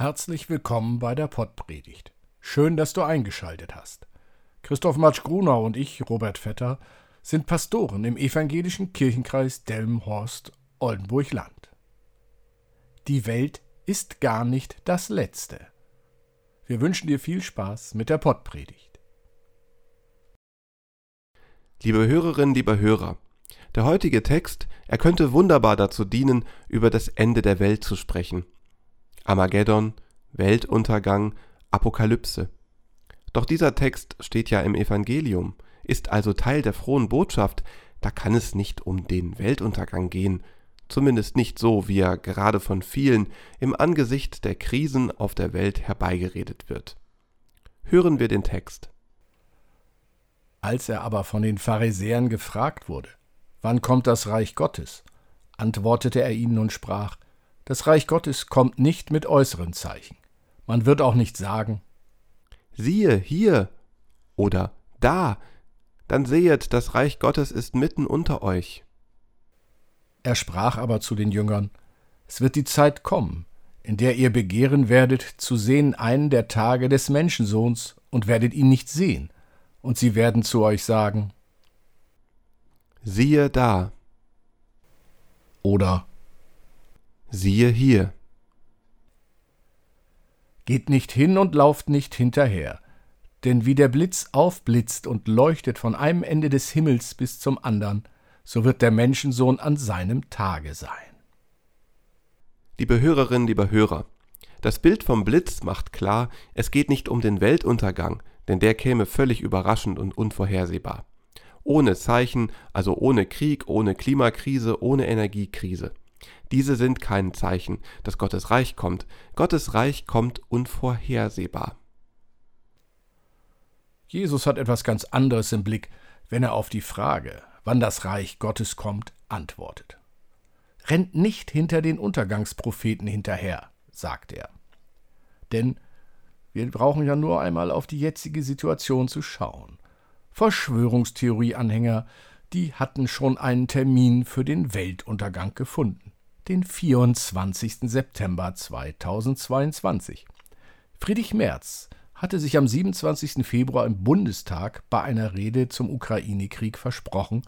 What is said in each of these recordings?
Herzlich willkommen bei der Pottpredigt. Schön, dass du eingeschaltet hast. Christoph Matsch-Grunau und ich, Robert Vetter, sind Pastoren im evangelischen Kirchenkreis Delmenhorst-Oldenburg-Land. Die Welt ist gar nicht das Letzte. Wir wünschen dir viel Spaß mit der Pottpredigt. Liebe Hörerinnen, lieber Hörer, der heutige Text, er könnte wunderbar dazu dienen, über das Ende der Welt zu sprechen – Armageddon, Weltuntergang, Apokalypse. Doch dieser Text steht ja im Evangelium, ist also Teil der frohen Botschaft, da kann es nicht um den Weltuntergang gehen, zumindest nicht so, wie er gerade von vielen im Angesicht der Krisen auf der Welt herbeigeredet wird. Hören wir den Text. Als er aber von den Pharisäern gefragt wurde, wann kommt das Reich Gottes, antwortete er ihnen und sprach, das Reich Gottes kommt nicht mit äußeren Zeichen. Man wird auch nicht sagen, siehe hier oder da, dann sehet, das Reich Gottes ist mitten unter euch. Er sprach aber zu den Jüngern, es wird die Zeit kommen, in der ihr begehren werdet zu sehen einen der Tage des Menschensohns und werdet ihn nicht sehen, und sie werden zu euch sagen, siehe da. Oder siehe hier. Geht nicht hin und lauft nicht hinterher, denn wie der Blitz aufblitzt und leuchtet von einem Ende des Himmels bis zum andern, so wird der Menschensohn an seinem Tage sein. Liebe Hörerinnen, lieber Hörer, das Bild vom Blitz macht klar, es geht nicht um den Weltuntergang, denn der käme völlig überraschend und unvorhersehbar. Ohne Zeichen, also ohne Krieg, ohne Klimakrise, ohne Energiekrise. Diese sind kein Zeichen, dass Gottes Reich kommt. Gottes Reich kommt unvorhersehbar. Jesus hat etwas ganz anderes im Blick, wenn er auf die Frage, wann das Reich Gottes kommt, antwortet. Rennt nicht hinter den Untergangspropheten hinterher, sagt er. Denn wir brauchen ja nur einmal auf die jetzige Situation zu schauen. Verschwörungstheorie-Anhänger, die hatten schon einen Termin für den Weltuntergang gefunden den 24. September 2022. Friedrich Merz hatte sich am 27. Februar im Bundestag bei einer Rede zum Ukraine-Krieg versprochen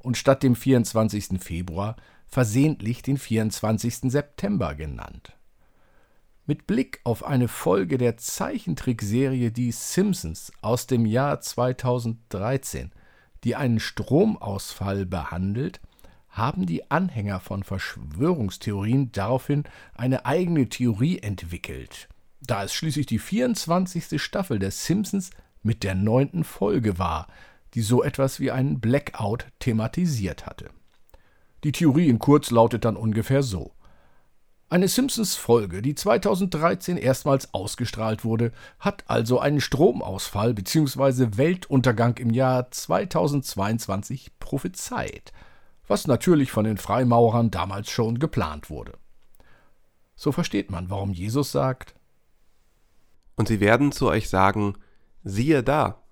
und statt dem 24. Februar versehentlich den 24. September genannt. Mit Blick auf eine Folge der Zeichentrickserie Die Simpsons aus dem Jahr 2013, die einen Stromausfall behandelt, haben die Anhänger von Verschwörungstheorien daraufhin eine eigene Theorie entwickelt, da es schließlich die 24. Staffel der Simpsons mit der neunten Folge war, die so etwas wie einen Blackout thematisiert hatte. Die Theorie in kurz lautet dann ungefähr so. Eine Simpsons-Folge, die 2013 erstmals ausgestrahlt wurde, hat also einen Stromausfall bzw. Weltuntergang im Jahr 2022 prophezeit – was natürlich von den Freimaurern damals schon geplant wurde. So versteht man, warum Jesus sagt, Und sie werden zu euch sagen, siehe da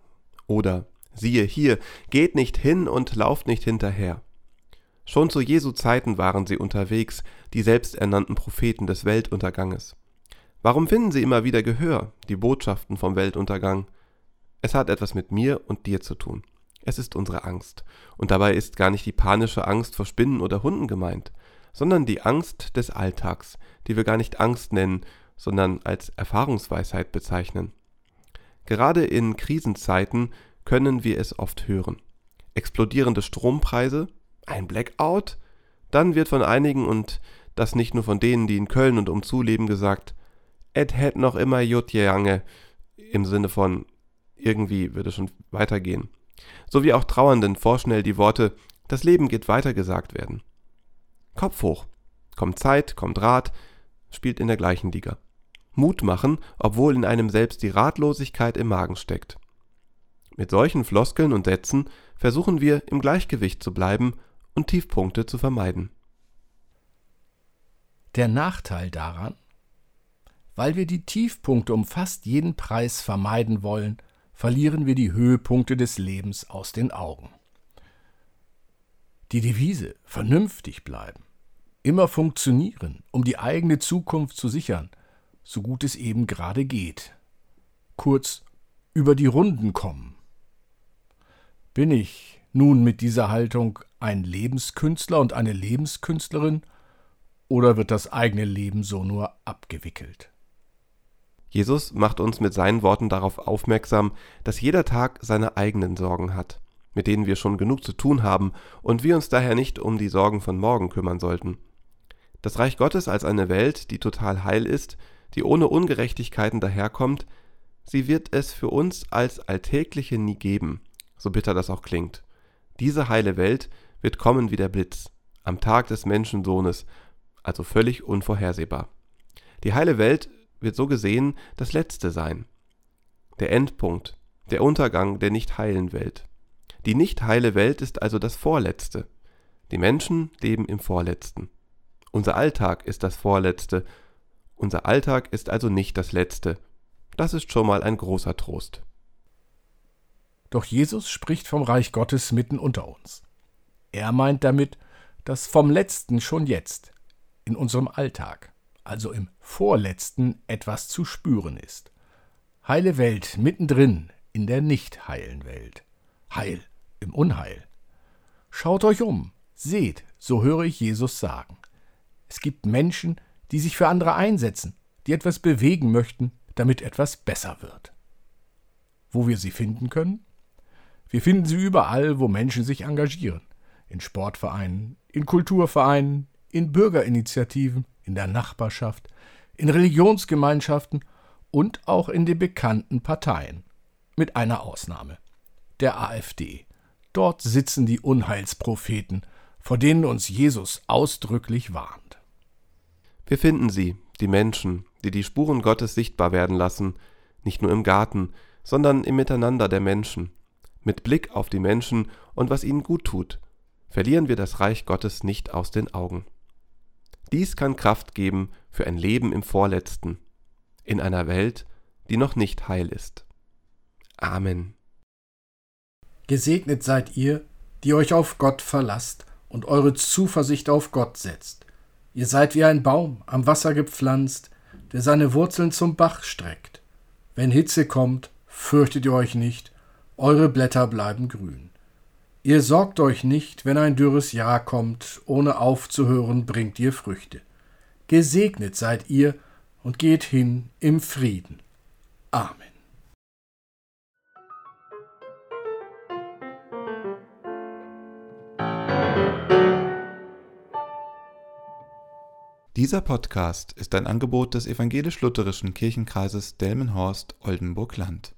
oder siehe hier, geht nicht hin und lauft nicht hinterher. Schon zu Jesu Zeiten waren sie unterwegs, die selbsternannten Propheten des Weltunterganges. Warum finden sie immer wieder Gehör, die Botschaften vom Weltuntergang? Es hat etwas mit mir und dir zu tun. Es ist unsere Angst. Und dabei ist gar nicht die panische Angst vor Spinnen oder Hunden gemeint, sondern die Angst des Alltags, die wir gar nicht Angst nennen, sondern als Erfahrungsweisheit bezeichnen. Gerade in Krisenzeiten können wir es oft hören. Explodierende Strompreise, ein Blackout, dann wird von einigen und das nicht nur von denen, die in Köln und umzu leben, gesagt, et hätt noch immer jut jange, im Sinne von irgendwie würde es schon weitergehen sowie auch Trauernden vorschnell die Worte Das Leben geht weiter gesagt werden. Kopf hoch. Kommt Zeit, kommt Rat, spielt in der gleichen Liga. Mut machen, obwohl in einem selbst die Ratlosigkeit im Magen steckt. Mit solchen Floskeln und Sätzen versuchen wir im Gleichgewicht zu bleiben und Tiefpunkte zu vermeiden. Der Nachteil daran, weil wir die Tiefpunkte um fast jeden Preis vermeiden wollen, verlieren wir die Höhepunkte des Lebens aus den Augen. Die Devise vernünftig bleiben, immer funktionieren, um die eigene Zukunft zu sichern, so gut es eben gerade geht. Kurz über die Runden kommen. Bin ich nun mit dieser Haltung ein Lebenskünstler und eine Lebenskünstlerin, oder wird das eigene Leben so nur abgewickelt? Jesus macht uns mit seinen Worten darauf aufmerksam, dass jeder Tag seine eigenen Sorgen hat, mit denen wir schon genug zu tun haben und wir uns daher nicht um die Sorgen von morgen kümmern sollten. Das Reich Gottes als eine Welt, die total heil ist, die ohne Ungerechtigkeiten daherkommt, sie wird es für uns als Alltägliche nie geben, so bitter das auch klingt. Diese heile Welt wird kommen wie der Blitz, am Tag des Menschensohnes, also völlig unvorhersehbar. Die heile Welt wird so gesehen das Letzte sein. Der Endpunkt, der Untergang der nicht heilen Welt. Die nicht heile Welt ist also das Vorletzte. Die Menschen leben im Vorletzten. Unser Alltag ist das Vorletzte. Unser Alltag ist also nicht das Letzte. Das ist schon mal ein großer Trost. Doch Jesus spricht vom Reich Gottes mitten unter uns. Er meint damit, dass vom Letzten schon jetzt, in unserem Alltag, also im Vorletzten, etwas zu spüren ist. Heile Welt mittendrin in der nicht heilen Welt. Heil im Unheil. Schaut euch um, seht, so höre ich Jesus sagen. Es gibt Menschen, die sich für andere einsetzen, die etwas bewegen möchten, damit etwas besser wird. Wo wir sie finden können? Wir finden sie überall, wo Menschen sich engagieren. In Sportvereinen, in Kulturvereinen, in Bürgerinitiativen, in der Nachbarschaft, in Religionsgemeinschaften und auch in den bekannten Parteien. Mit einer Ausnahme. Der AfD. Dort sitzen die Unheilspropheten, vor denen uns Jesus ausdrücklich warnt. Wir finden sie, die Menschen, die die Spuren Gottes sichtbar werden lassen, nicht nur im Garten, sondern im Miteinander der Menschen. Mit Blick auf die Menschen und was ihnen gut tut, verlieren wir das Reich Gottes nicht aus den Augen. Dies kann Kraft geben für ein Leben im Vorletzten, in einer Welt, die noch nicht heil ist. Amen. Gesegnet seid ihr, die euch auf Gott verlasst und eure Zuversicht auf Gott setzt. Ihr seid wie ein Baum am Wasser gepflanzt, der seine Wurzeln zum Bach streckt. Wenn Hitze kommt, fürchtet ihr euch nicht, eure Blätter bleiben grün. Ihr sorgt euch nicht, wenn ein dürres Jahr kommt, ohne aufzuhören bringt ihr Früchte. Gesegnet seid ihr und geht hin im Frieden. Amen. Dieser Podcast ist ein Angebot des evangelisch-lutherischen Kirchenkreises Delmenhorst-Oldenburg-Land.